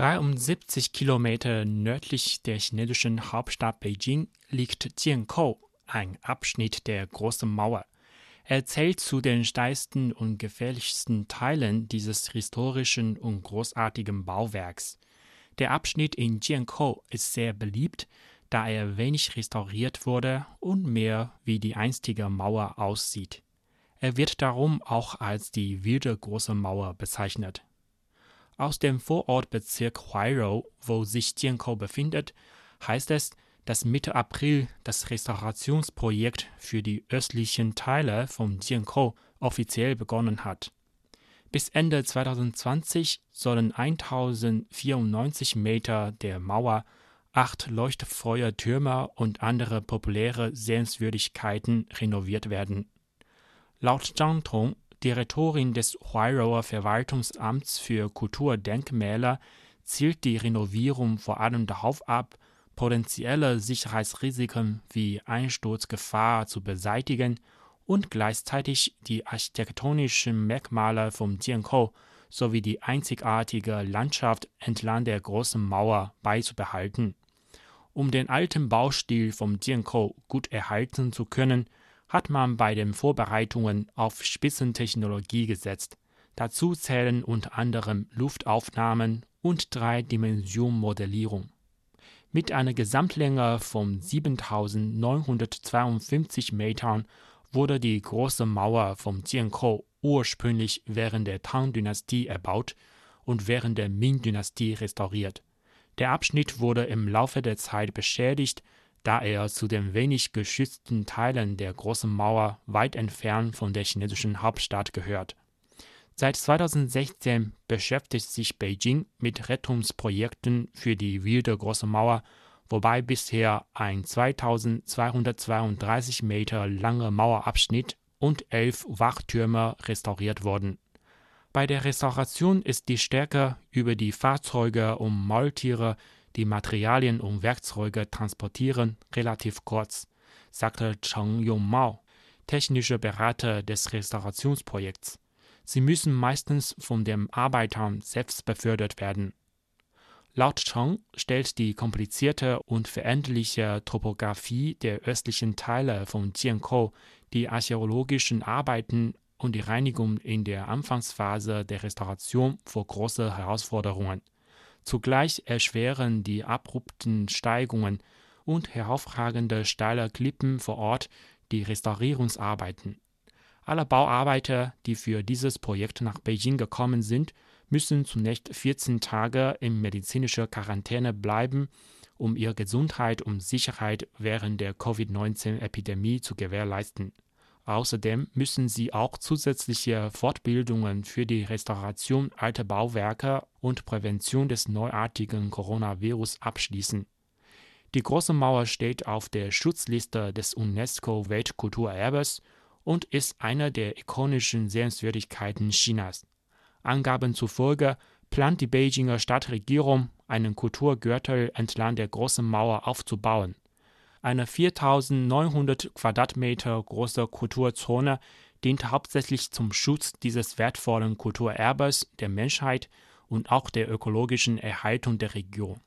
73 Kilometer nördlich der chinesischen Hauptstadt Beijing liegt Jiankou, ein Abschnitt der Großen Mauer. Er zählt zu den steilsten und gefährlichsten Teilen dieses historischen und großartigen Bauwerks. Der Abschnitt in Jiankou ist sehr beliebt, da er wenig restauriert wurde und mehr wie die einstige Mauer aussieht. Er wird darum auch als die wilde Große Mauer bezeichnet. Aus dem Vorortbezirk Huairou, wo sich Jiankou befindet, heißt es, dass Mitte April das Restaurationsprojekt für die östlichen Teile von Jiankou offiziell begonnen hat. Bis Ende 2020 sollen 1094 Meter der Mauer, acht Leuchtfeuertürme und andere populäre Sehenswürdigkeiten renoviert werden. Laut Zhang Tong Direktorin des Huairouer Verwaltungsamts für Kulturdenkmäler zielt die Renovierung vor allem darauf ab, potenzielle Sicherheitsrisiken wie Einsturzgefahr zu beseitigen und gleichzeitig die architektonischen Merkmale von Jiankou sowie die einzigartige Landschaft entlang der Großen Mauer beizubehalten. Um den alten Baustil von Jiankou gut erhalten zu können, hat man bei den Vorbereitungen auf Spitzentechnologie gesetzt. Dazu zählen unter anderem Luftaufnahmen und Dreidimensionmodellierung. Mit einer Gesamtlänge von 7952 Metern wurde die Große Mauer von Jiankou ursprünglich während der Tang-Dynastie erbaut und während der Ming-Dynastie restauriert. Der Abschnitt wurde im Laufe der Zeit beschädigt da er zu den wenig geschützten Teilen der Großen Mauer weit entfernt von der chinesischen Hauptstadt gehört. Seit 2016 beschäftigt sich Beijing mit Rettungsprojekten für die wilde Große Mauer, wobei bisher ein 2232 Meter langer Mauerabschnitt und elf Wachtürme restauriert wurden. Bei der Restauration ist die Stärke über die Fahrzeuge und Maultiere die Materialien und Werkzeuge transportieren, relativ kurz, sagte Cheng Yongmao, technischer Berater des Restaurationsprojekts. Sie müssen meistens von den Arbeitern selbst befördert werden. Laut Cheng stellt die komplizierte und veränderliche Topographie der östlichen Teile von Jiankou die archäologischen Arbeiten und die Reinigung in der Anfangsphase der Restauration vor große Herausforderungen. Zugleich erschweren die abrupten Steigungen und heraufragende steile Klippen vor Ort die Restaurierungsarbeiten. Alle Bauarbeiter, die für dieses Projekt nach Beijing gekommen sind, müssen zunächst 14 Tage in medizinischer Quarantäne bleiben, um ihre Gesundheit und Sicherheit während der Covid-19-Epidemie zu gewährleisten. Außerdem müssen sie auch zusätzliche Fortbildungen für die Restauration alter Bauwerke und Prävention des neuartigen Coronavirus abschließen. Die Große Mauer steht auf der Schutzliste des UNESCO-Weltkulturerbes und ist eine der ikonischen Sehenswürdigkeiten Chinas. Angaben zufolge plant die Beijinger Stadtregierung, einen Kulturgürtel entlang der Großen Mauer aufzubauen eine 4900 Quadratmeter große Kulturzone dient hauptsächlich zum Schutz dieses wertvollen Kulturerbes der Menschheit und auch der ökologischen Erhaltung der Region